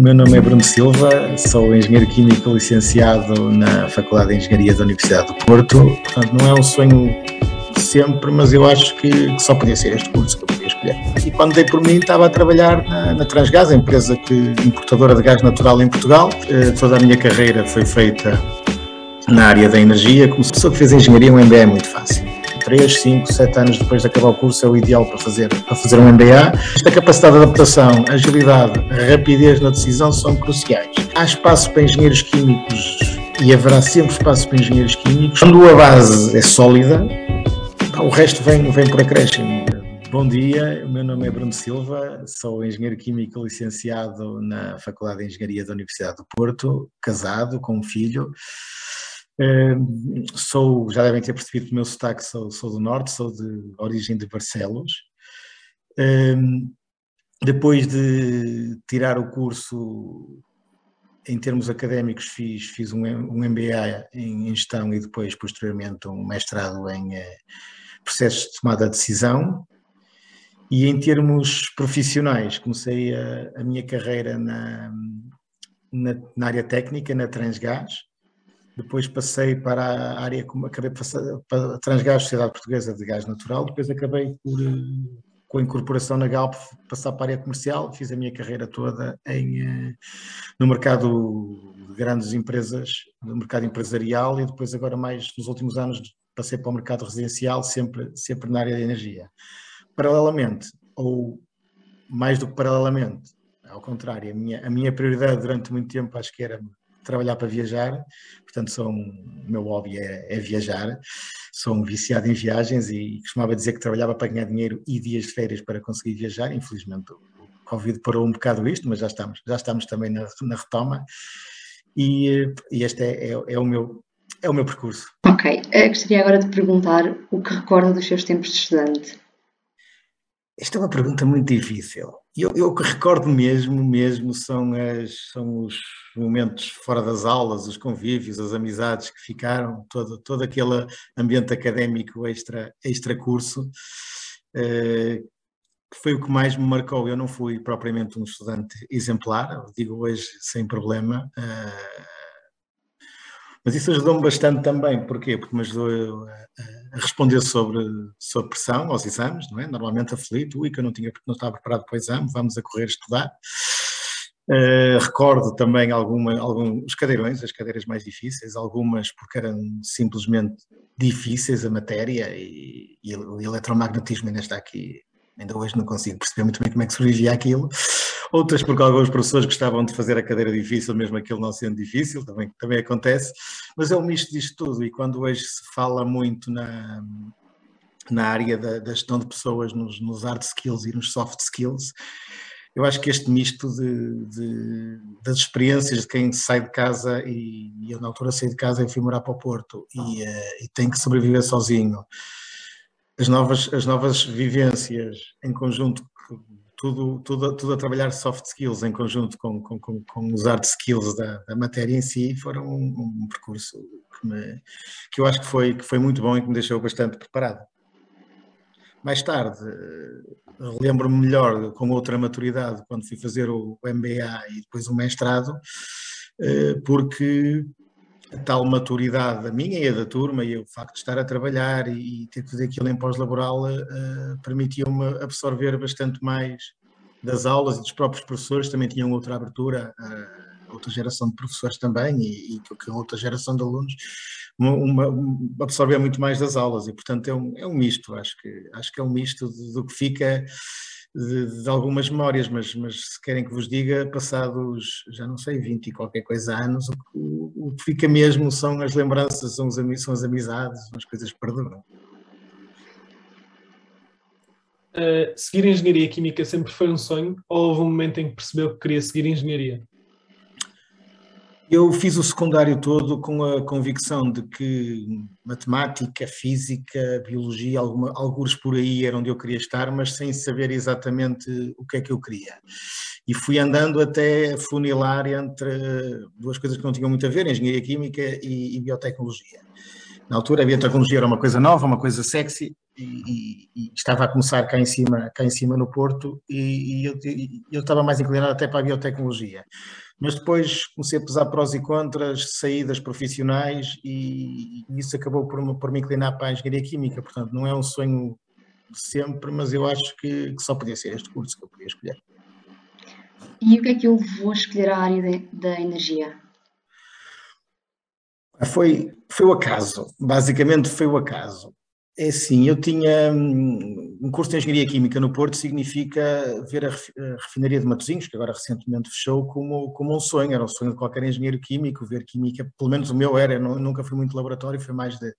meu nome é Bruno Silva, sou engenheiro químico licenciado na Faculdade de Engenharia da Universidade do Porto. Portanto, não é um sonho sempre, mas eu acho que, que só podia ser este curso que eu podia escolher. E quando dei por mim, estava a trabalhar na, na Transgás, a empresa que, importadora de gás natural em Portugal. Eh, toda a minha carreira foi feita na área da energia. Como pessoa que fez engenharia, um MBA é muito fácil 3, 5, 7 anos depois de acabar o curso é o ideal para fazer, para fazer um MBA. Esta capacidade de adaptação, agilidade, rapidez na decisão são cruciais. Há espaço para engenheiros químicos e haverá sempre espaço para engenheiros químicos. Quando a base é sólida, o resto vem, vem por acréscimo. Bom dia, o meu nome é Bruno Silva, sou engenheiro químico licenciado na Faculdade de Engenharia da Universidade do Porto, casado com um filho sou, já devem ter percebido o meu sotaque, sou, sou, do Norte, sou de origem de Barcelos. depois de tirar o curso em termos académicos, fiz, fiz um, um MBA em, gestão e depois, posteriormente, um mestrado em eh, processos de tomada de decisão. E em termos profissionais, comecei a, a minha carreira na, na, na, área técnica, na Transgás, depois passei para a área, como acabei para a Transgás, Sociedade Portuguesa de Gás Natural, depois acabei por, eh, com a incorporação na Galp, passar para a área comercial, fiz a minha carreira toda em, eh, no mercado de grandes empresas, no mercado empresarial e depois agora mais nos últimos anos passei para o mercado residencial, sempre, sempre na área da energia. Paralelamente, ou mais do que paralelamente, ao contrário, a minha, a minha prioridade durante muito tempo acho que era trabalhar para viajar, portanto sou um, o meu hobby é, é, viajar, sou um viciado em viagens e costumava dizer que trabalhava para ganhar dinheiro e dias de férias para conseguir viajar, infelizmente o Covid parou um bocado isto, mas já estamos, já estamos também na, na retoma e, e este é, é, é, o meu, é o meu percurso. Ok, Eu gostaria agora de perguntar o que recorda dos seus tempos de estudante. Esta é uma pergunta muito difícil. Eu, eu que recordo mesmo, mesmo, são, as, são os momentos fora das aulas, os convívios, as amizades que ficaram, todo, todo aquele ambiente académico extra, extra curso, eh, que foi o que mais me marcou. Eu não fui propriamente um estudante exemplar, digo hoje sem problema, eh, mas isso ajudou-me bastante também, porquê? Porque me ajudou a, a, responder sobre, sobre pressão aos exames, não é? Normalmente aflito, ui, que eu não, tinha, não estava preparado para o exame, vamos a correr estudar. Uh, recordo também alguma, alguns cadeirões, as cadeiras mais difíceis, algumas porque eram simplesmente difíceis a matéria e, e o eletromagnetismo ainda está aqui, ainda hoje não consigo perceber muito bem como é que sobrevivia aquilo. Outras porque alguns professores gostavam de fazer a cadeira difícil, mesmo aquilo não sendo difícil, também, também acontece, mas é um misto disto tudo, e quando hoje se fala muito na, na área da, da gestão de pessoas, nos, nos hard skills e nos soft skills, eu acho que este misto de, de, das experiências de quem sai de casa e, eu na altura saí de casa e fui morar para o Porto e, uh, e tem que sobreviver sozinho, as novas, as novas vivências em conjunto tudo, tudo, tudo a trabalhar soft skills em conjunto com, com, com, com os hard skills da, da, matéria em si, foram um, um percurso que, me, que eu acho que foi, que foi muito bom e que me deixou bastante preparado. Mais tarde, eh, lembro-me melhor, com outra maturidade, quando fui fazer o MBA e depois o mestrado, eh, porque a tal maturidade da minha e a da turma e o facto de estar a trabalhar e ter que fazer aquilo em pós-laboral uh, permitiu-me absorver bastante mais das aulas e dos próprios professores, também tinham outra abertura, uh, outra geração de professores também e, e que outra geração de alunos, uma, uma, absorver muito mais das aulas. E portanto é um, é um misto, acho que, acho que é um misto do que fica de, de, algumas memórias, mas, mas se querem que vos diga, passados, já não sei, 20 e qualquer coisa anos, o, o que fica mesmo são as lembranças, são, os, são as amizades, as coisas que perduram. Uh, seguir engenharia química sempre foi um sonho ou houve um momento em que percebeu que queria seguir engenharia? Eu fiz o secundário todo com a convicção de que matemática, física, biologia, alguma, alguns por aí era onde eu queria estar, mas sem saber exatamente o que é que eu queria. E fui andando até funilar entre duas coisas que não tinham muito a ver, engenharia química e, e biotecnologia. Na altura a biotecnologia era uma coisa nova, uma coisa sexy, e, e, estava a começar cá em cima, cá em cima no Porto e, e eu, eu, estava mais inclinado até para a biotecnologia. Mas depois comecei a pesar prós e contras, saídas profissionais e, isso acabou por, por me inclinar para a engenharia química. Portanto, não é um sonho sempre, mas eu acho que, que só podia ser este curso que eu podia escolher. E o que é que eu vou escolher a área de, da energia? Foi, foi o acaso, basicamente foi o acaso. É assim, eu tinha hum, um curso de Engenharia Química no Porto, significa ver a refinaria de Matosinhos, que agora recentemente fechou, como, como um sonho, era um sonho de qualquer engenheiro químico, ver química, pelo menos o meu era, eu nunca fui muito laboratório, foi mais de,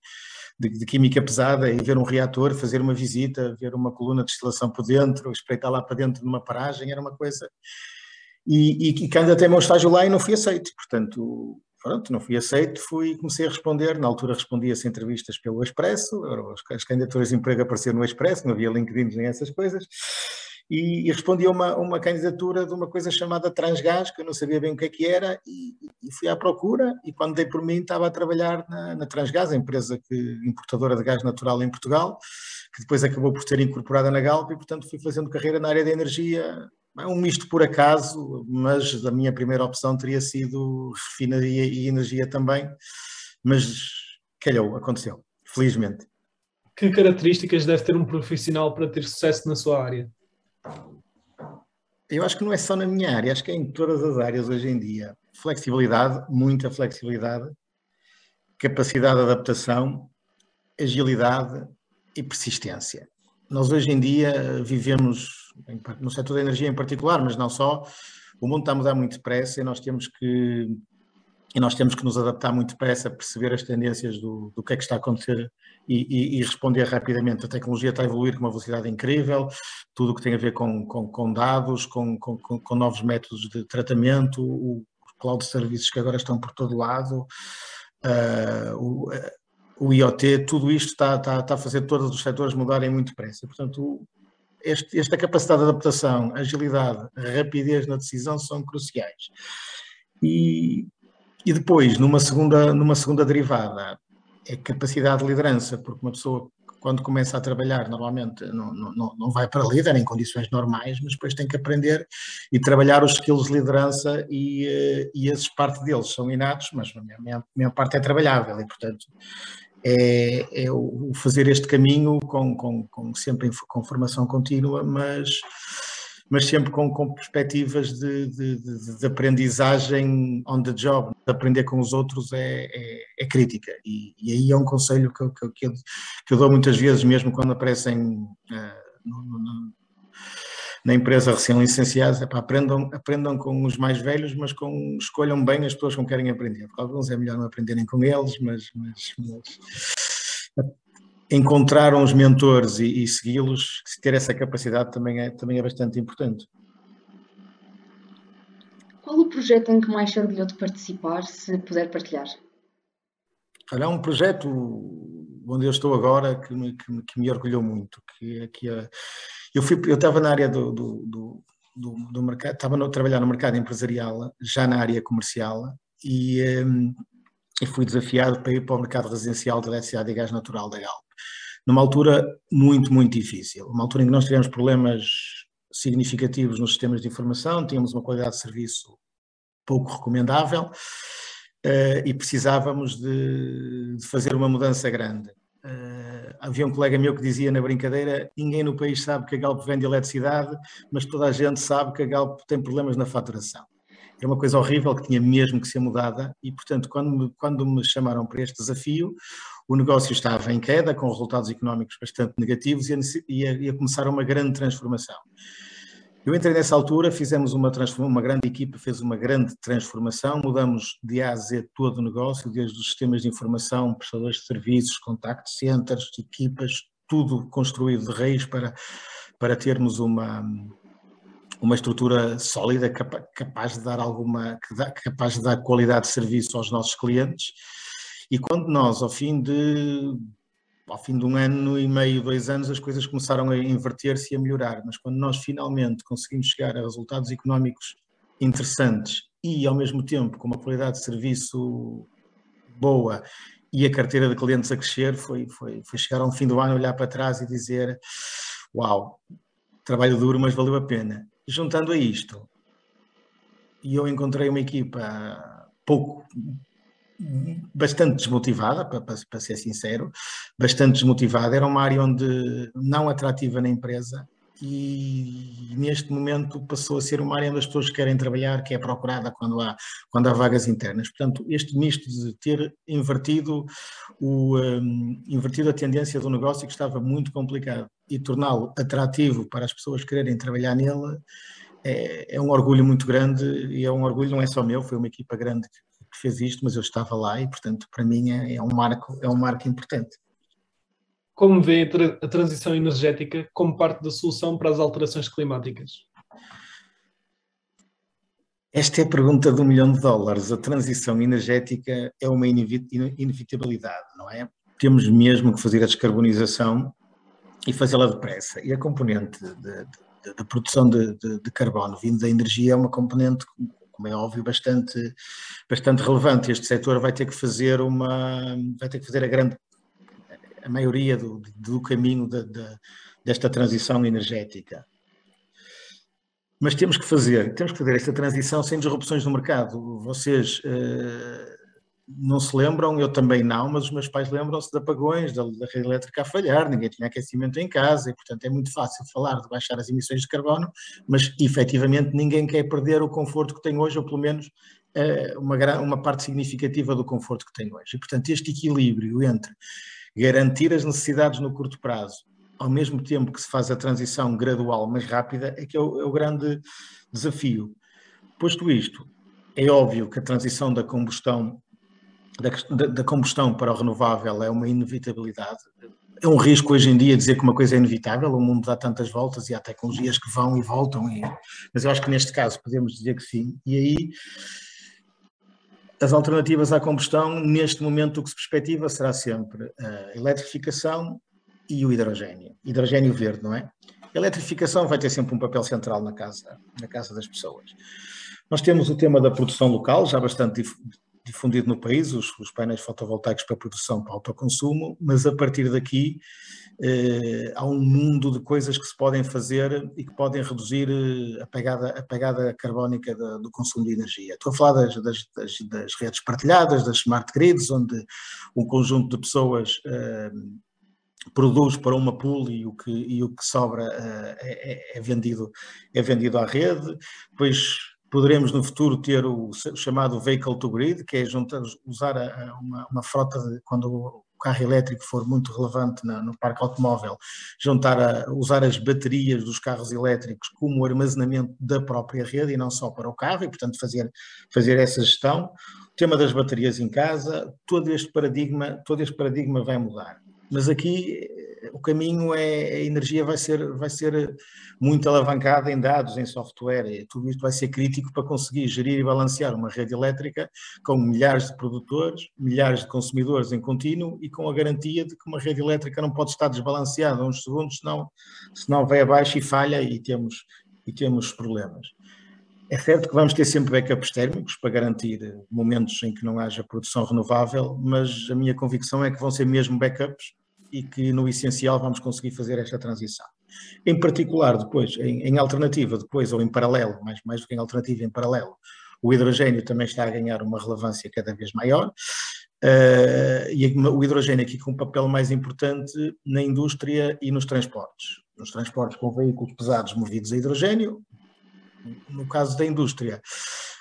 de, de, química pesada, e ver um reator, fazer uma visita, ver uma coluna de destilação por dentro, espreitar lá para dentro de uma paragem, era uma coisa... E, e, e candidatei meu estágio lá e não fui aceito, portanto pronto, não fui aceito, fui comecei a responder, na altura respondia-se entrevistas pelo Expresso, as candidaturas de emprego apareceram no Expresso, não havia LinkedIn nem essas coisas, e, e respondi a uma, uma candidatura de uma coisa chamada Transgás, que eu não sabia bem o que é que era, e, e fui à procura, e quando dei por mim estava a trabalhar na, na Transgás, a empresa que, importadora de gás natural em Portugal, que depois acabou por ser incorporada na Galp, e portanto fui fazendo carreira na área da energia um misto por acaso, mas a minha primeira opção teria sido refinaria e energia também, mas calhou, aconteceu, felizmente. Que características deve ter um profissional para ter sucesso na sua área? Eu acho que não é só na minha área, acho que é em todas as áreas hoje em dia. Flexibilidade, muita flexibilidade, capacidade de adaptação, agilidade e persistência. Nós hoje em dia vivemos no setor da energia em particular, mas não só, o mundo está a mudar muito depressa e nós temos que e nós temos que nos adaptar muito depressa, perceber as tendências do, do que é que está a acontecer e, e, e, responder rapidamente. A tecnologia está a evoluir com uma velocidade incrível, tudo o que tem a ver com, com, com dados, com, com, novos métodos de tratamento, o, cloud services que agora estão por todo lado, uh, o, o IoT, tudo isto está, está, está a fazer todos os setores mudarem muito depressa. Portanto, este, esta capacidade de adaptação, agilidade, rapidez na decisão são cruciais. E, e depois, numa segunda, numa segunda derivada, é capacidade de liderança, porque uma pessoa quando começa a trabalhar, normalmente não, não, não vai para líder em condições normais, mas depois tem que aprender e trabalhar os skills de liderança e, eh, e esses parte deles são inatos, mas a minha, a minha parte é trabalhável e, portanto, é, é o fazer este caminho com, com, com, sempre com formação contínua, mas, mas sempre com, com perspectivas de, de, de, aprendizagem on the job, de aprender com os outros é, é, é crítica. E, e, aí é um conselho que eu, que, eu, que eu dou muitas vezes, mesmo quando aparecem uh, no, no, na empresa recém-licenciados, é aprendam, aprendam com os mais velhos, mas com, escolham bem as pessoas com quem querem aprender. Alguns é melhor não aprenderem com eles, mas, mas, mas encontrar uns mentores e, e segui-los, ter essa capacidade também é, também é bastante importante. Qual o projeto em que mais se orgulhou de participar, se puder partilhar? Olha, há um projeto onde eu estou agora que me, que, que me orgulhou muito, que, é que é, eu, fui, eu estava na área do, do, do, do, do mercado, estava a trabalhar no mercado empresarial, já na área comercial, e, um, e fui desafiado para ir para o mercado residencial de eletricidade e gás natural da Galp. Numa altura muito, muito difícil, uma altura em que nós tivemos problemas significativos nos sistemas de informação, tínhamos uma qualidade de serviço pouco recomendável uh, e precisávamos de, de, fazer uma mudança grande. Uh, havia um colega meu que dizia na brincadeira: ninguém no país sabe que a Galp vende eletricidade, mas toda a gente sabe que a Galp tem problemas na faturação. Era uma coisa horrível que tinha mesmo que ser mudada e, portanto, quando me, quando me chamaram para este desafio, o negócio estava em queda, com resultados económicos bastante negativos e ia, ia começar uma grande transformação. Eu entrei nessa altura, fizemos uma, uma grande equipa, fez uma grande transformação, mudamos de A a Z todo o negócio, desde os sistemas de informação, prestadores de serviços, contact centers, equipas, tudo construído de raiz para, para termos uma, uma estrutura sólida, capaz de dar alguma, capaz de dar qualidade de serviço aos nossos clientes. E quando nós, ao fim de ao fim de um ano e meio, dois anos, as coisas começaram a inverter-se e a melhorar, mas quando nós finalmente conseguimos chegar a resultados económicos interessantes e, ao mesmo tempo, com uma qualidade de serviço boa e a carteira de clientes a crescer foi, foi, foi chegar ao fim do ano, olhar para trás e dizer: Uau, trabalho duro, mas valeu a pena. Juntando a isto, e eu encontrei uma equipa pouco bastante desmotivada, para, para, ser sincero, bastante desmotivada. Era uma área onde não atrativa na empresa e neste momento passou a ser uma área onde as pessoas querem trabalhar, que é procurada quando há, quando há vagas internas. Portanto, este misto de ter invertido, o, um, invertido a tendência do negócio que estava muito complicado e torná-lo atrativo para as pessoas quererem trabalhar nele é, é, um orgulho muito grande e é um orgulho, não é só meu, foi uma equipa grande que, fez isto, mas eu estava lá e, portanto, para mim é, é um marco, é um marco importante. Como vê a transição energética como parte da solução para as alterações climáticas? Esta é a pergunta do milhão de dólares. A transição energética é uma inevitabilidade, não é? Temos mesmo que fazer a descarbonização e fazê-la depressa. E a componente da produção de, de, de, carbono vindo da energia é uma componente, como é óbvio, bastante, bastante relevante. Este setor vai ter que fazer uma, vai ter que fazer a grande a maioria do, do caminho de, de, desta transição energética. Mas temos que fazer, temos que fazer esta transição sem disrupções no mercado. Vocês uh, não se lembram, eu também não, mas os meus pais lembram-se de apagões, da, da, rede elétrica a falhar, ninguém tinha aquecimento em casa e, portanto, é muito fácil falar de baixar as emissões de carbono, mas efetivamente ninguém quer perder o conforto que tem hoje, ou pelo menos uh, uma, uma parte significativa do conforto que tem hoje. E, portanto, este equilíbrio entre garantir as necessidades no curto prazo, ao mesmo tempo que se faz a transição gradual, mas rápida, é que é o, é o grande desafio. Posto isto, é óbvio que a transição da combustão da, da, combustão para o renovável é uma inevitabilidade. É um risco hoje em dia dizer que uma coisa é inevitável, o mundo dá tantas voltas e há tecnologias que vão e voltam, e, mas eu acho que neste caso podemos dizer que sim. E aí as alternativas à combustão, neste momento, o que se perspectiva será sempre a eletrificação e o hidrogênio. Hidrogênio verde, não é? A eletrificação vai ter sempre um papel central na casa, na casa das pessoas. Nós temos o tema da produção local, já bastante difundido no país, os, os painéis fotovoltaicos para produção para autoconsumo, mas a partir daqui eh, há um mundo de coisas que se podem fazer e que podem reduzir eh, a pegada, a pegada carbónica da, do consumo de energia. Estou a falar das, das, das, redes partilhadas, das smart grids, onde um conjunto de pessoas eh, produz para uma pool e o que, e o que sobra é, é, é, vendido, é vendido à rede. Depois poderemos no futuro ter o chamado vehicle to grid, que é juntar, usar a, uma, uma, frota de, quando o carro elétrico for muito relevante na, no parque automóvel, juntar a usar as baterias dos carros elétricos como armazenamento da própria rede e não só para o carro, e portanto fazer, fazer essa gestão. O tema das baterias em casa, todo este paradigma, todo este paradigma vai mudar. Mas aqui o caminho é a energia vai ser, vai ser muito alavancada em dados, em software, tudo isto vai ser crítico para conseguir gerir e balancear uma rede elétrica com milhares de produtores, milhares de consumidores em contínuo e com a garantia de que uma rede elétrica não pode estar desbalanceada uns segundos, senão, senão vai abaixo e falha e temos, e temos problemas. É certo que vamos ter sempre backups térmicos para garantir momentos em que não haja produção renovável, mas a minha convicção é que vão ser mesmo backups e que no essencial vamos conseguir fazer esta transição. Em particular, depois, em, em alternativa, depois, ou em paralelo, mais, mais do que em alternativa, em paralelo, o hidrogênio também está a ganhar uma relevância cada vez maior, uh, e o hidrogênio aqui com um papel mais importante na indústria e nos transportes. Nos transportes com veículos pesados movidos a hidrogênio, no caso da indústria,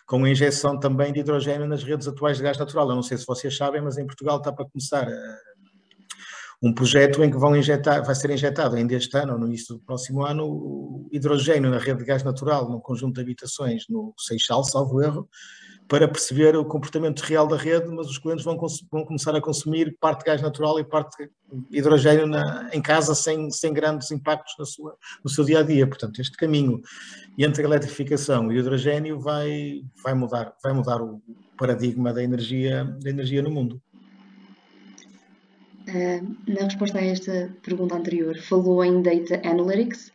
com a injeção também de hidrogênio nas redes atuais de gás natural. Eu não sei se vocês sabem, mas em Portugal está para começar a um projeto em que vão injetar, vai ser injetado ainda este ano ou no início do próximo ano hidrogênio na rede de gás natural num conjunto de habitações no Seixal, salvo erro, para perceber o comportamento real da rede, mas os clientes vão, vão começar a consumir parte de gás natural e parte de hidrogênio na, em casa sem, sem grandes impactos na sua, no seu dia a dia. Portanto, este caminho entre a eletrificação e o hidrogênio vai, vai, mudar, vai mudar o paradigma da energia, da energia no mundo. Na resposta a esta pergunta anterior, falou em Data Analytics.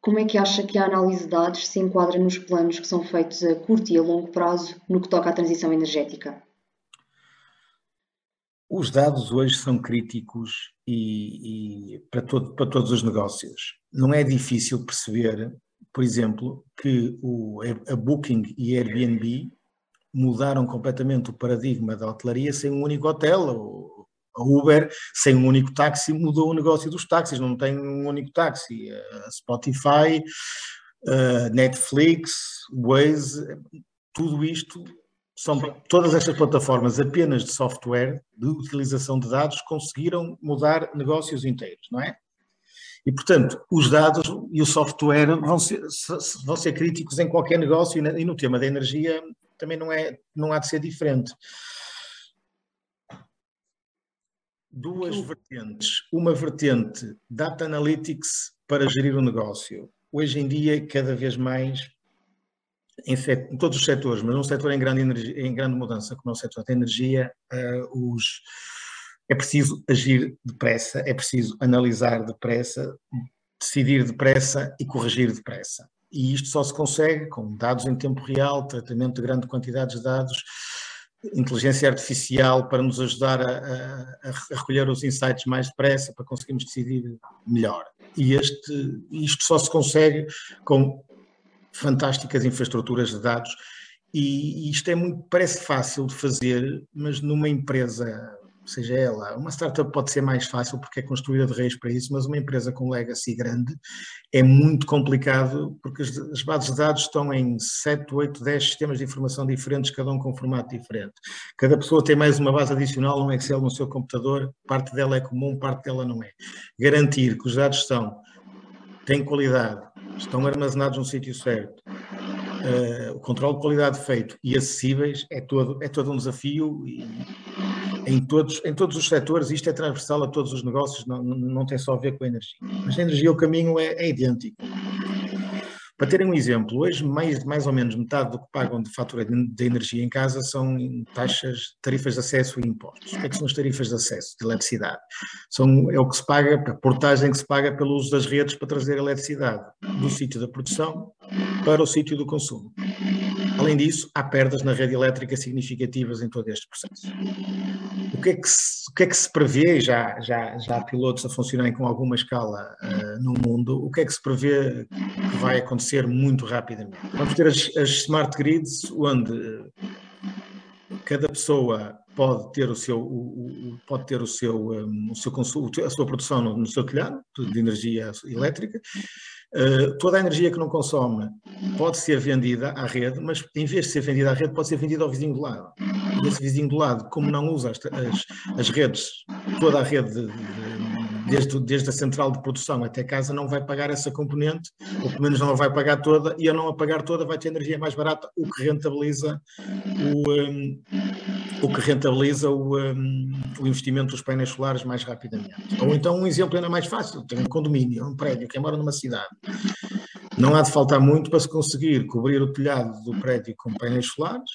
Como é que acha que a análise de dados se enquadra nos planos que são feitos a curto e a longo prazo no que toca à transição energética? Os dados hoje são críticos e, e para, todo, para todos os negócios. Não é difícil perceber, por exemplo, que o, a Booking e a Airbnb mudaram completamente o paradigma da hotelaria sem um único hotel. A Uber, sem um único táxi, mudou o negócio dos táxis, não tem um único táxi. A Spotify, a Netflix, Waze, tudo isto são todas estas plataformas apenas de software, de utilização de dados, conseguiram mudar negócios inteiros, não é? E, portanto, os dados e o software vão ser, vão ser críticos em qualquer negócio e no tema da energia também não, é, não há de ser diferente. Duas vertentes. Uma vertente, Data Analytics para gerir o negócio. Hoje em dia, cada vez mais em, set, em, todos os setores, mas num setor em grande, energia, em grande mudança, como é o setor da energia, uh, os, é preciso agir depressa, é preciso analisar depressa, decidir depressa e corrigir depressa. E isto só se consegue com dados em tempo real, tratamento de grande quantidade de dados, inteligência artificial para nos ajudar a, a, a recolher os insights mais depressa, para conseguirmos decidir melhor. E este, isto só se consegue com fantásticas infraestruturas de dados e, isto é muito, parece fácil de fazer, mas numa empresa, seja ela, uma startup pode ser mais fácil porque é construída de raiz para isso, mas uma empresa com legacy grande é muito complicado porque as, as bases de dados estão em 7, 8, 10 sistemas de informação diferentes, cada um com um formato diferente. Cada pessoa tem mais uma base adicional, um Excel no seu computador, parte dela é comum, parte dela não é. Garantir que os dados estão, têm qualidade, estão armazenados no sítio certo, uh, o controle de qualidade feito e acessíveis é todo, é todo um desafio e em todos, em todos os setores, isto é transversal a todos os negócios, não, não tem só a ver com a energia. Mas na energia o caminho é, é idêntico. Para terem um exemplo, hoje mais, mais ou menos metade do que pagam de fatura de energia em casa são taxas, tarifas de acesso e impostos. O que, é que são as tarifas de acesso de eletricidade? São, é o que se paga, a portagem que se paga pelo uso das redes para trazer eletricidade do sítio da produção para o sítio do consumo. Além disso, há perdas na rede elétrica significativas em todo este processo. O que é que se, o que é que se prevê, já, já, já há pilotos a funcionarem com alguma escala uh, no mundo, o que é que se prevê que vai acontecer muito rapidamente? Vamos ter as, as smart grids, onde cada pessoa pode ter o seu, o, o, pode ter o seu, um, o seu a sua produção no, no seu telhado de energia elétrica eh, toda a energia que não consome pode ser vendida à rede, mas em vez de ser vendida à rede, pode ser vendida ao vizinho do lado. E esse vizinho do lado, como não usa as, as, as redes, toda a rede de, de, desde, desde a central de produção até casa, não vai pagar essa componente, ou pelo menos não a vai pagar toda, e a não a pagar toda vai ter energia mais barata, o que rentabiliza o, um, o que rentabiliza o, um, o, investimento dos painéis solares mais rapidamente. Ou então um exemplo ainda mais fácil, tem um condomínio, um prédio, quem mora numa cidade, não há de faltar muito para se conseguir cobrir o telhado do prédio com painéis solares.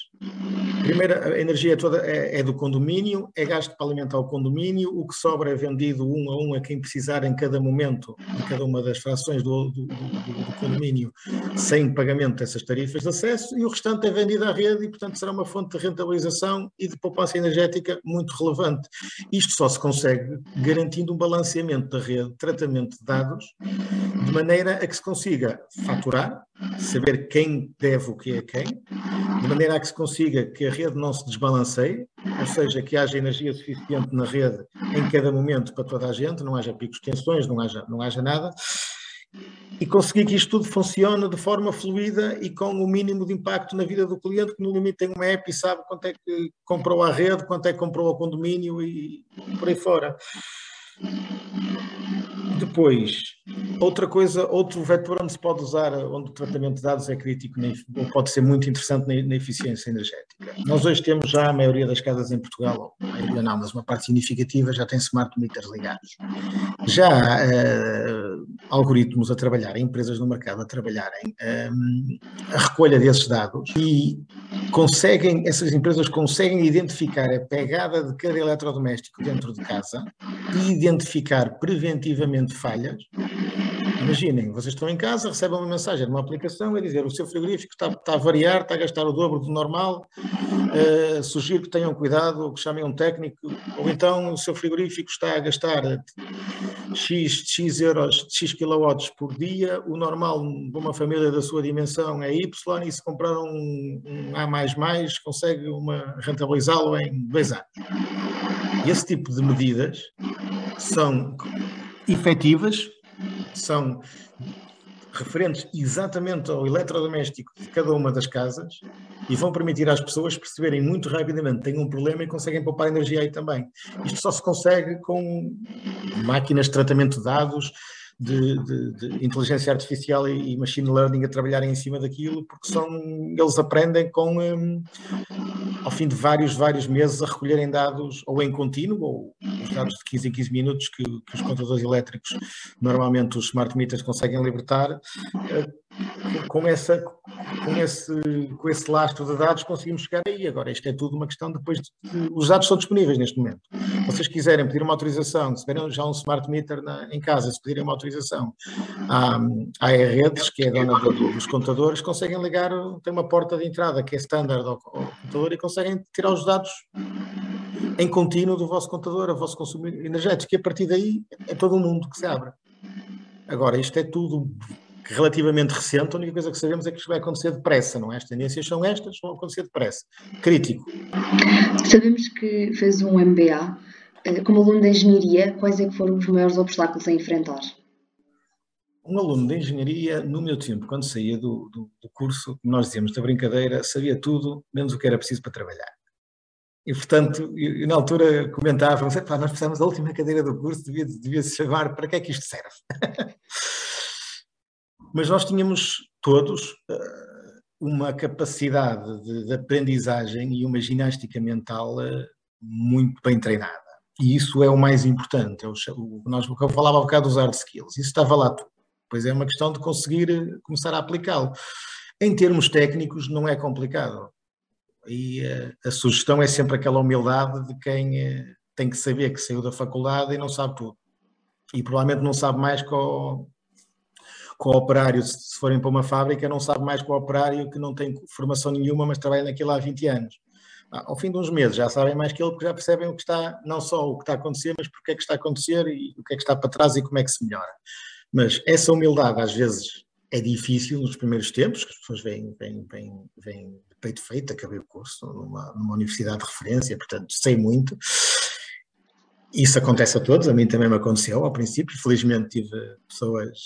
Primeiro, a energia toda é, é, do condomínio, é gasto para alimentar o condomínio, o que sobra é vendido um a um a quem precisar em cada momento, em cada uma das frações do, do, do, do condomínio, sem pagamento dessas tarifas de acesso, e o restante é vendido à rede e, portanto, será uma fonte de rentabilização e de poupança energética muito relevante. Isto só se consegue garantindo um balanceamento da rede, tratamento de dados, de maneira a que se consiga faturar, saber quem deve o que é quem, de maneira a que se consiga que a rede não se desbalanceie, ou seja, que haja energia suficiente na rede em cada momento para toda a gente, não haja picos de tensões, não haja, não haja nada, e conseguir que isto tudo funcione de forma fluida e com o mínimo de impacto na vida do cliente, que no limite tem uma app e sabe quanto é que comprou a rede, quanto é que comprou o condomínio e por aí fora. Depois, outra coisa, outro vetor onde se pode usar, onde o tratamento de dados é crítico, ou pode ser muito interessante na, eficiência energética. Nós hoje temos já a maioria das casas em Portugal, a maioria não, mas uma parte significativa já tem smart meters ligados. Já há uh, algoritmos a trabalhar, empresas no mercado a trabalharem um, a recolha desses dados e conseguem, essas empresas conseguem identificar a pegada de cada eletrodoméstico dentro de casa e identificar preventivamente falhas Imaginem, vocês estão em casa, recebem uma mensagem de uma aplicação a dizer o seu frigorífico está, está a variar, está a gastar o dobro do normal, uh, sugiro que tenham cuidado, ou que chamem um técnico, ou então o seu frigorífico está a gastar X, X euros, X kilowatts por dia, o normal de uma família da sua dimensão é Y, e se comprar um, um A++, consegue uma, rentabilizá-lo em dois anos. Esse tipo de medidas são efetivas, são referentes exatamente ao eletrodoméstico de cada uma das casas e vão permitir às pessoas perceberem muito rapidamente têm um problema e conseguem poupar energia aí também. Isto só se consegue com máquinas de tratamento de dados, de, de, de, inteligência artificial e machine learning a trabalharem em cima daquilo, porque são, eles aprendem com, um, ao fim de vários, vários meses, a recolherem dados ou em contínuo, ou os dados de 15 em 15 minutos que, que os contadores elétricos, normalmente os smart meters conseguem libertar, uh, com, essa, com, esse, com esse lastro de dados conseguimos chegar aí. Agora, isto é tudo uma questão depois de, os dados são disponíveis neste momento. Se vocês quiserem pedir uma autorização, se tiverem já um smart meter na, em casa, se pedirem uma autorização à, à redes, que é a dona do, dos contadores, conseguem ligar, tem uma porta de entrada que é standard ao, ao computador e conseguem tirar os dados em contínuo do vosso contador, o vosso consumo energético, e a partir daí é todo o mundo que se abre. Agora, isto é tudo relativamente recente, a única coisa que sabemos é que isto vai acontecer depressa, não é? As tendências são estas, vão acontecer depressa. Crítico. Sabemos que fez um MBA. Eh, como aluno de engenharia, quais é que foram os maiores obstáculos a enfrentar? Um aluno de engenharia, no meu tempo, quando saía do, do, do curso, nós dizíamos da brincadeira, sabia tudo, menos o que era preciso para trabalhar. E, portanto, eu, na altura comentávamos, nós precisamos da última cadeira do curso, devia, devia se chamar, para que é que isto serve? Mas nós tínhamos todos uh, uma capacidade de, de, aprendizagem e uma ginástica mental uh, muito bem treinada. E isso é o mais importante. É nós, eu falava há bocado dos hard skills, isso estava lá tudo. Pois é uma questão de conseguir eh, começar a aplicá-lo. Em termos técnicos, não é complicado. E a sugestão é sempre aquela humildade de quem tem que saber que saiu da faculdade e não sabe tudo. E provavelmente não sabe mais o, com o operário, se forem para uma fábrica, não sabe mais com o operário que não tem formação nenhuma, mas trabalha naquilo há 20 anos. Ah, ao fim de uns meses já sabem mais que ele, porque já percebem o que está, não só o que está a acontecer, mas porque é que está a acontecer e o que é que está para trás e como é que se melhora. Mas essa humildade às vezes é difícil nos primeiros tempos, que as pessoas vêm, vêm, vêm, vêm de peito feito, acabei o curso numa, numa universidade de referência, portanto sei muito, isso acontece a todos, a mim também me aconteceu ao princípio. Felizmente tive pessoas,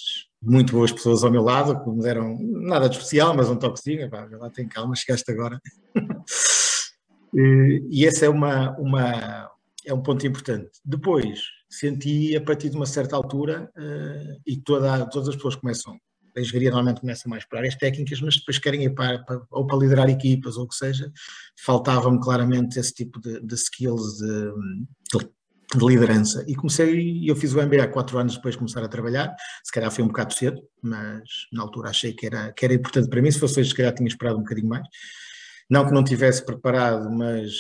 muito boas pessoas ao meu lado, que me deram nada de especial, mas um toquezinho. Pá, lá tem calma, chegaste agora. e, esse é, uma, uma, é um ponto importante. Depois, senti a partir de uma certa altura, uh, e toda, todas as pessoas começam, a engenharia normalmente começa mais por áreas técnicas, mas depois querem ir para, para ou para liderar equipas ou o que seja, faltava-me claramente esse tipo de, de skills de, de de liderança. E comecei, eu fiz o MBA quatro anos depois de começar a trabalhar, se calhar foi um bocado cedo, mas na altura achei que era, que era importante para mim, se fosse hoje se calhar tinha esperado um bocadinho mais. Não que não tivesse preparado, mas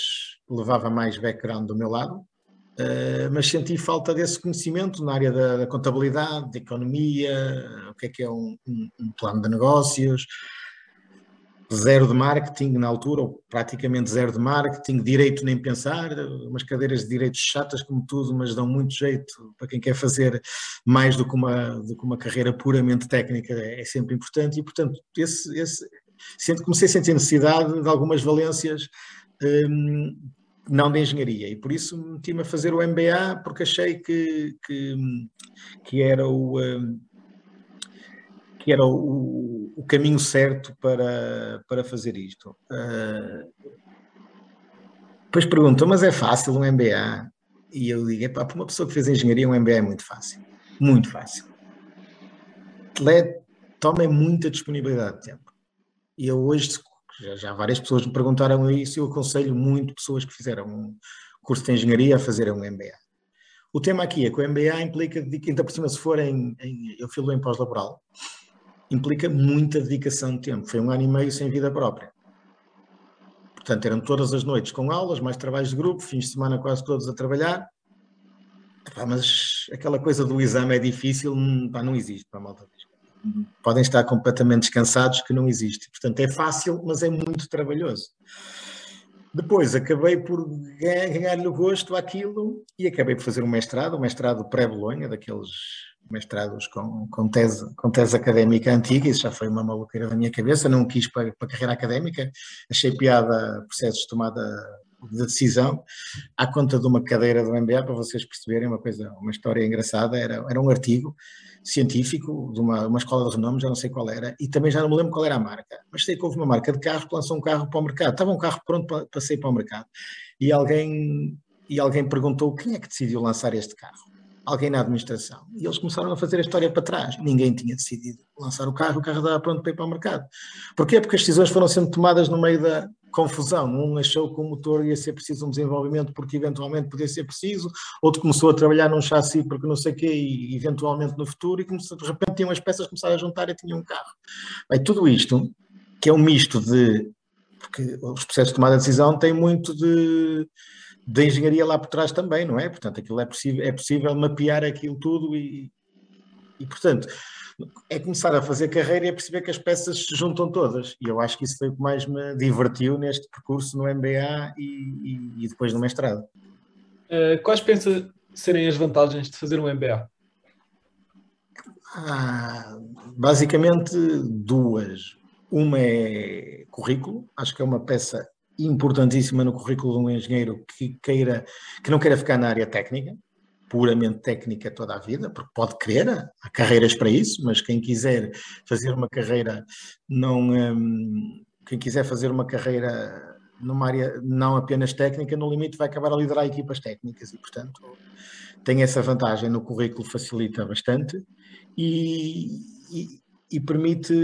levava mais background do meu lado, uh, mas senti falta desse conhecimento na área da, da contabilidade, da economia, o que é que é um, um, um plano de negócios, zero de marketing na altura, ou praticamente zero de marketing, direito nem pensar, umas cadeiras de direito chatas como tudo, mas dão muito jeito para quem quer fazer mais do que uma, do que uma carreira puramente técnica, é, é sempre importante. E, portanto, esse, esse, comecei a sentir necessidade de algumas valências hum, não de engenharia, e por isso meti-me a fazer o MBA, porque achei que, que, que era o... Hum, que era o, o caminho certo para, para fazer isto. Uh, depois perguntam, mas é fácil um MBA? E eu digo, para uma pessoa que fez engenharia, um MBA é muito fácil. Muito fácil. Toma muita disponibilidade de tempo. E eu hoje, já, já, várias pessoas me perguntaram isso, e eu aconselho muito pessoas que fizeram um curso de engenharia a fazerem um MBA. O tema aqui é que o MBA implica, de que ainda por cima se for em, em eu filo em pós-laboral, implica muita dedicação de tempo. Foi um ano e meio sem vida própria. Portanto, eram todas as noites com aulas, mais trabalhos de grupo, fins de semana quase todos a trabalhar. mas aquela coisa do exame é difícil, hum, não existe para a malta. Podem estar completamente descansados que não existe. Portanto, é fácil, mas é muito trabalhoso. Depois acabei por ganhar-lhe o gosto àquilo e acabei por fazer um mestrado, um mestrado pré-Bolonha, daqueles mestrados com, com, tese, com tese académica antiga, isso já foi uma maluqueira da minha cabeça, não quis para, para carreira académica, achei piada processos de tomada de decisão, à conta de uma cadeira do MBA, para vocês perceberem uma coisa, uma história engraçada, era, era um artigo científico de uma, uma escola de renome, já não sei qual era, e também já não me lembro qual era a marca, mas sei que houve uma marca de carro que lançou um carro para o mercado, estava um carro pronto para, para sair para o mercado, e alguém, e alguém perguntou quem é que decidiu lançar este carro? Alguém na administração. E eles começaram a fazer a história para trás. Ninguém tinha decidido lançar o carro, o carro estava pronto para ir para o mercado. Porquê? Porque as decisões foram sendo tomadas no meio da confusão. Um achou que o motor ia ser preciso um desenvolvimento porque eventualmente podia ser preciso, outro começou a trabalhar num chassi porque não sei o quê e eventualmente no futuro, e começou, de repente tinham as peças começaram a juntar e tinham um carro. Bem, tudo isto, que é um misto de. Porque os processos de tomada de decisão têm muito de da engenharia lá por trás também, não é? Portanto, aquilo é possível, é possível mapear aquilo tudo e, e, portanto, é começar a fazer carreira e é perceber que as peças se juntam todas. E eu acho que isso foi o que mais me divertiu neste percurso no MBA e, e, e depois no mestrado. Uh, quais pensa serem as vantagens de fazer um MBA? Ah, basicamente duas. Uma é currículo, acho que é uma peça importantíssima no currículo de um engenheiro que queira, que não queira ficar na área técnica, puramente técnica toda a vida, porque pode querer, há carreiras para isso, mas quem quiser fazer uma carreira não hum, quem quiser fazer uma carreira numa área não apenas técnica, no limite vai acabar a liderar equipas técnicas e, portanto, tem essa vantagem no currículo, facilita bastante e, e, e permite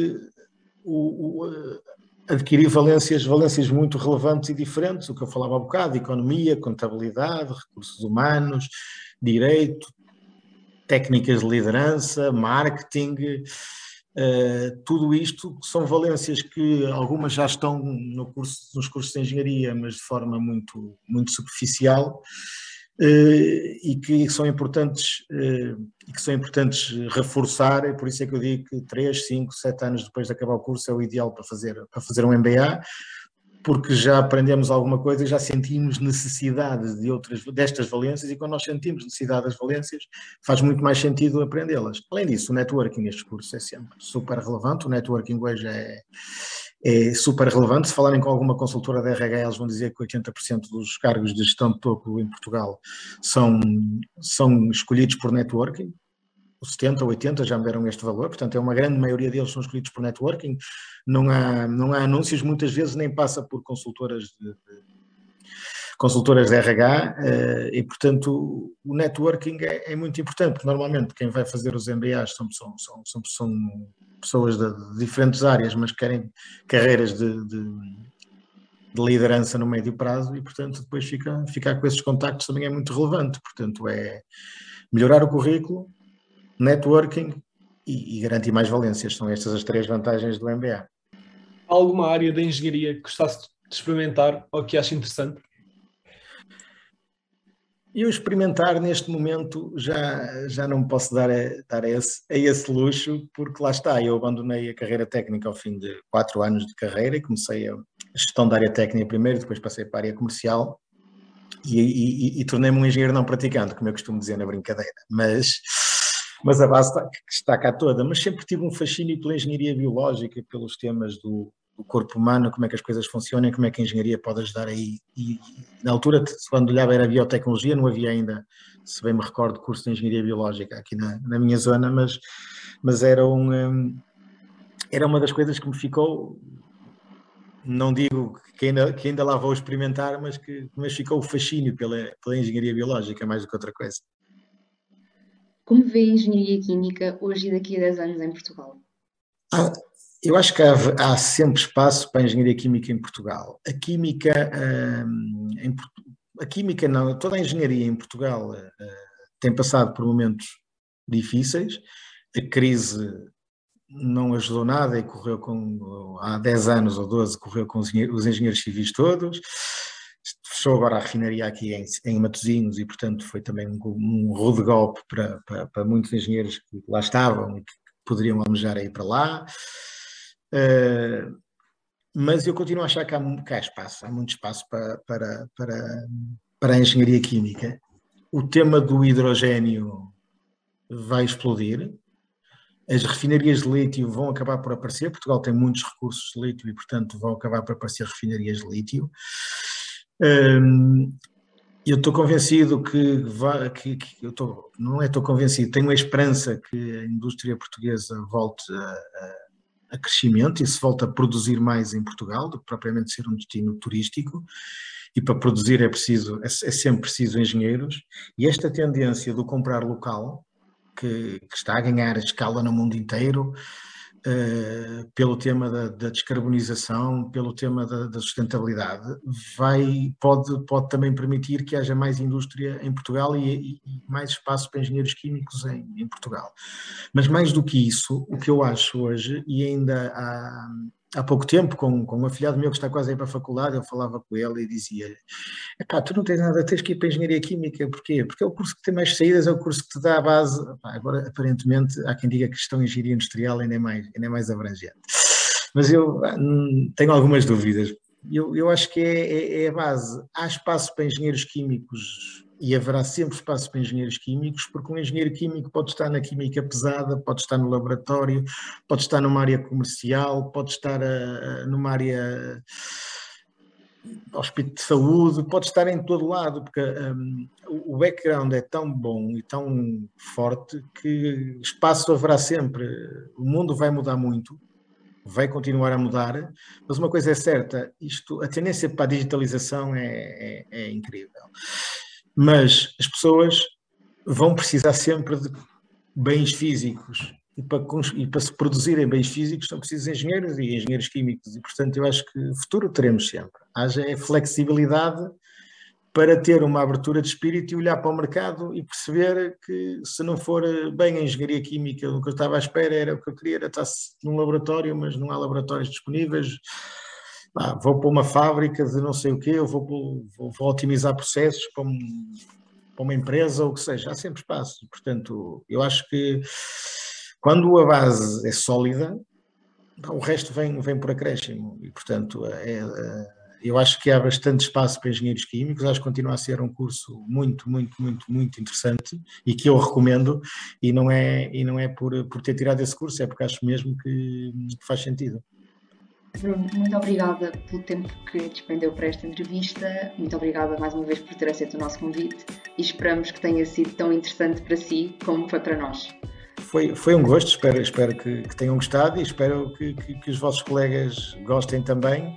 o, o, adquirir valências, valências muito relevantes e diferentes, o que eu falava há bocado, economia, contabilidade, recursos humanos, direito, técnicas de liderança, marketing, uh, tudo isto são valências que algumas já estão no curso, nos cursos de engenharia, mas de forma muito, muito superficial, e que são importantes uh, e que são importantes reforçar, e por isso é que eu digo que 3, 5, 7 anos depois de acabar o curso é o ideal para fazer, para fazer um MBA, porque já aprendemos alguma coisa e já sentimos necessidade de outras destas valências e quando nós sentimos necessidade das valências faz muito mais sentido aprendê-las. Além disso, o networking nestes cursos é sempre super relevante, o networking hoje é, é super relevante. Se falarem com alguma consultora da RH, eles vão dizer que 80% dos cargos de gestão de topo em Portugal são, são escolhidos por networking. 70 ou 80 já me deram este valor, portanto é uma grande maioria deles são escolhidos por networking, não há, não há anúncios, muitas vezes nem passa por consultoras de, de consultoras de RH eh, e portanto o networking é, é, muito importante, porque normalmente quem vai fazer os MBAs são, são, são, são, são pessoas de, de, diferentes áreas, mas querem carreiras de, de, de, liderança no médio prazo e, portanto, depois fica, ficar com esses contactos também é muito relevante. Portanto, é melhorar o currículo, networking e, e garantir mais valências. São estas as três vantagens do MBA. Há alguma área da engenharia que gostasse de experimentar ou que ache interessante? Eu experimentar neste momento já, já não posso dar, a, dar a, esse, a esse luxo, porque lá está, eu abandonei a carreira técnica ao fim de quatro anos de carreira e comecei a gestão da área técnica primeiro, depois passei para a área comercial e, e, e tornei-me um engenheiro não praticante, como eu costumo dizer na brincadeira, mas, mas a base está, está cá toda. Mas sempre tive um fascínio pela engenharia biológica, pelos temas do, o corpo humano, como é que as coisas funcionam, como é que a engenharia pode ajudar aí. E, na altura, quando olhava era biotecnologia, não havia ainda, se bem me recordo, curso de engenharia biológica aqui na, na minha zona, mas, mas era, um, era uma das coisas que me ficou, não digo que ainda, que ainda lá vou experimentar, mas que mas ficou o fascínio pela, pela engenharia biológica mais do que outra coisa. Como vê a engenharia química hoje e daqui a 10 anos em Portugal? Ah, eu acho que há, há, sempre espaço para a engenharia química em Portugal. A química, hum, em, a química não, toda a engenharia em Portugal uh, tem passado por momentos difíceis. A crise não ajudou nada e correu com, há 10 anos ou 12, correu com os engenheiros civis todos. fechou agora a refinaria aqui em, em Matosinhos e, portanto, foi também um, um rude golpe para, para, para, muitos engenheiros que lá estavam e que poderiam almejar ir para lá. Uh, mas eu continuo a achar que há, que há espaço, há muito espaço para, para, para, para a engenharia química. O tema do hidrogênio vai explodir. As refinarias de lítio vão acabar por aparecer. Portugal tem muitos recursos de lítio e, portanto, vão acabar por aparecer refinarias de lítio. Um, eu estou convencido que, vai, que, que eu estou, não é estou convencido, tenho a esperança que a indústria portuguesa volte a, a, a, crescimento e se volte a produzir mais em Portugal do que propriamente ser um destino turístico. E para produzir é preciso, é, é sempre preciso engenheiros. E esta tendência do comprar local, que, que está a ganhar escala no mundo inteiro, uh, pelo tema da, da, descarbonização, pelo tema da, da, sustentabilidade, vai, pode, pode também permitir que haja mais indústria em Portugal e, e mais espaço para engenheiros químicos em, em, Portugal. Mas mais do que isso, o que eu acho hoje, e ainda há há pouco tempo com, com um afilhado meu que está quase a ir para a faculdade, eu falava com ele e dizia-lhe, pá, tu não tens nada, tens que ir para a Engenharia Química, porquê? Porque é o curso que tem mais saídas, é o curso que te dá a base, agora aparentemente há quem diga que estão em Engenharia Industrial ainda é mais, ainda é mais abrangente. Mas eu hum, tenho algumas dúvidas. Eu, eu acho que é, é, é a base. Há espaço para engenheiros químicos e haverá sempre espaço para engenheiros químicos, porque um engenheiro químico pode estar na química pesada, pode estar no laboratório, pode estar numa área comercial, pode estar uh, numa área hospital de saúde, pode estar em todo lado, porque um, o background é tão bom e tão forte que espaço haverá sempre. O mundo vai mudar muito, vai continuar a mudar, mas uma coisa é certa, isto, a tendência para a digitalização é, é, é incrível mas as pessoas vão precisar sempre de bens físicos. E para, e para se produzirem bens físicos são precisos engenheiros e engenheiros químicos. E portanto eu acho que futuro teremos sempre. Haja flexibilidade para ter uma abertura de espírito e olhar para o mercado e perceber que se não for bem a engenharia química, o que eu estava à espera era o que eu queria, era estar num laboratório, mas não há laboratórios disponíveis, ah, vou para uma fábrica de não sei o quê, eu vou, vou, vou otimizar processos para, um, para, uma empresa ou o que seja, há sempre espaço. Portanto, eu acho que quando a base é sólida, o resto vem, vem por acréscimo e, portanto, é, é, eu acho que há bastante espaço para engenheiros químicos, acho que continua a ser um curso muito, muito, muito, muito interessante e que eu recomendo e não é, e não é por, por ter tirado esse curso, é porque acho mesmo que, que faz sentido. Bruno, muito obrigada pelo tempo que despendeu para esta entrevista. Muito obrigada mais uma vez por ter aceito o nosso convite e esperamos que tenha sido tão interessante para si como foi para nós. Foi, foi um gosto, espero, espero que, que tenham gostado e espero que, que, que os vossos colegas gostem também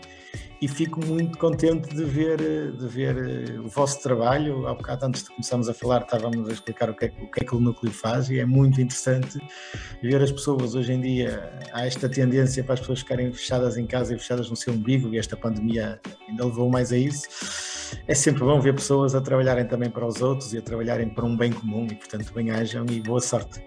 e fico muito contente de ver, de ver eh, o vosso trabalho. Há bocado, antes de começarmos a falar, estávamos a explicar o que, é, o que é que o núcleo faz e é muito interessante ver as pessoas hoje em dia. Há esta tendência para as pessoas ficarem fechadas em casa e fechadas no seu umbigo, e esta pandemia ainda levou mais a isso. É sempre bom ver pessoas a trabalharem também para os outros e a trabalharem para um bem comum, e portanto, bem-ajam e boa sorte.